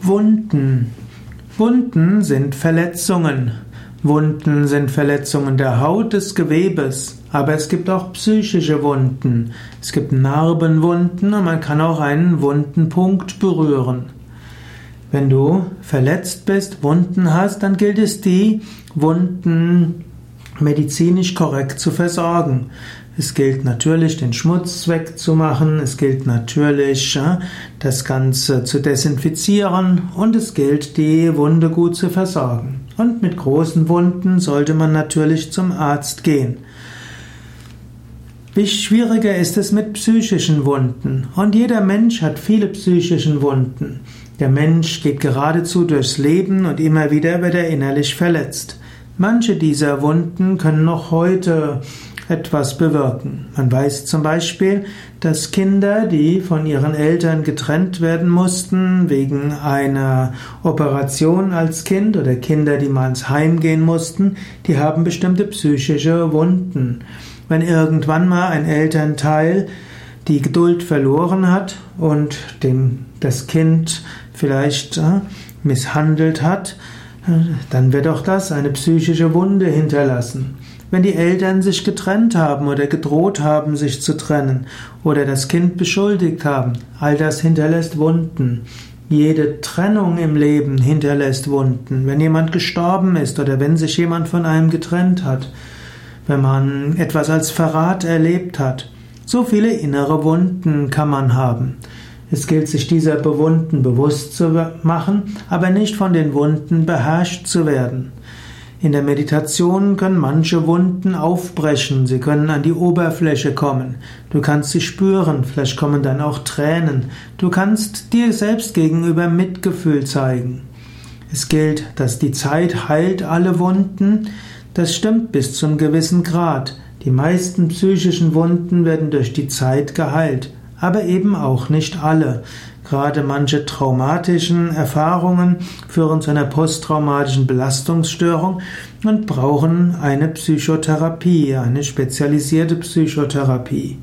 Wunden. Wunden sind Verletzungen. Wunden sind Verletzungen der Haut, des Gewebes. Aber es gibt auch psychische Wunden. Es gibt Narbenwunden und man kann auch einen wunden Punkt berühren. Wenn du verletzt bist, Wunden hast, dann gilt es, die Wunden medizinisch korrekt zu versorgen. Es gilt natürlich, den Schmutz wegzumachen, es gilt natürlich, das Ganze zu desinfizieren und es gilt, die Wunde gut zu versorgen. Und mit großen Wunden sollte man natürlich zum Arzt gehen. Wie schwieriger ist es mit psychischen Wunden? Und jeder Mensch hat viele psychischen Wunden. Der Mensch geht geradezu durchs Leben und immer wieder wird er innerlich verletzt. Manche dieser Wunden können noch heute etwas bewirken. Man weiß zum Beispiel, dass Kinder, die von ihren Eltern getrennt werden mussten wegen einer Operation als Kind oder Kinder, die mal ins Heim gehen mussten, die haben bestimmte psychische Wunden. Wenn irgendwann mal ein Elternteil die Geduld verloren hat und dem, das Kind vielleicht äh, misshandelt hat, dann wird auch das eine psychische Wunde hinterlassen. Wenn die Eltern sich getrennt haben oder gedroht haben, sich zu trennen oder das Kind beschuldigt haben, all das hinterlässt Wunden. Jede Trennung im Leben hinterlässt Wunden. Wenn jemand gestorben ist oder wenn sich jemand von einem getrennt hat, wenn man etwas als Verrat erlebt hat, so viele innere Wunden kann man haben. Es gilt sich dieser Bewunden bewusst zu machen, aber nicht von den Wunden beherrscht zu werden. In der Meditation können manche Wunden aufbrechen, sie können an die Oberfläche kommen. Du kannst sie spüren, vielleicht kommen dann auch Tränen. Du kannst dir selbst gegenüber Mitgefühl zeigen. Es gilt, dass die Zeit heilt alle Wunden. Das stimmt bis zum gewissen Grad. Die meisten psychischen Wunden werden durch die Zeit geheilt, aber eben auch nicht alle. Gerade manche traumatischen Erfahrungen führen zu einer posttraumatischen Belastungsstörung und brauchen eine Psychotherapie, eine spezialisierte Psychotherapie.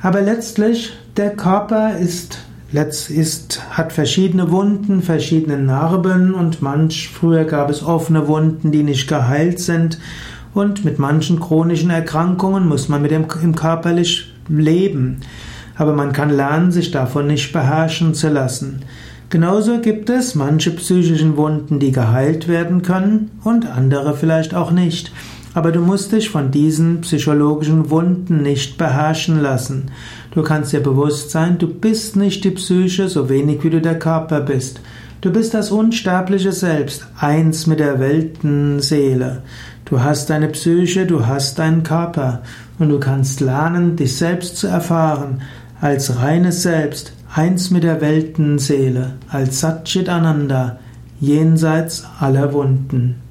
Aber letztlich, der Körper ist, ist, hat verschiedene Wunden, verschiedene Narben und manch, früher gab es offene Wunden, die nicht geheilt sind und mit manchen chronischen Erkrankungen muss man mit dem im körperlich leben aber man kann lernen, sich davon nicht beherrschen zu lassen. Genauso gibt es manche psychischen Wunden, die geheilt werden können und andere vielleicht auch nicht. Aber du musst dich von diesen psychologischen Wunden nicht beherrschen lassen. Du kannst dir bewusst sein, du bist nicht die Psyche, so wenig wie du der Körper bist. Du bist das unsterbliche Selbst, eins mit der Weltenseele. Du hast deine Psyche, du hast deinen Körper und du kannst lernen, dich selbst zu erfahren als reines Selbst, eins mit der Weltenseele, als Satchit Ananda, jenseits aller Wunden.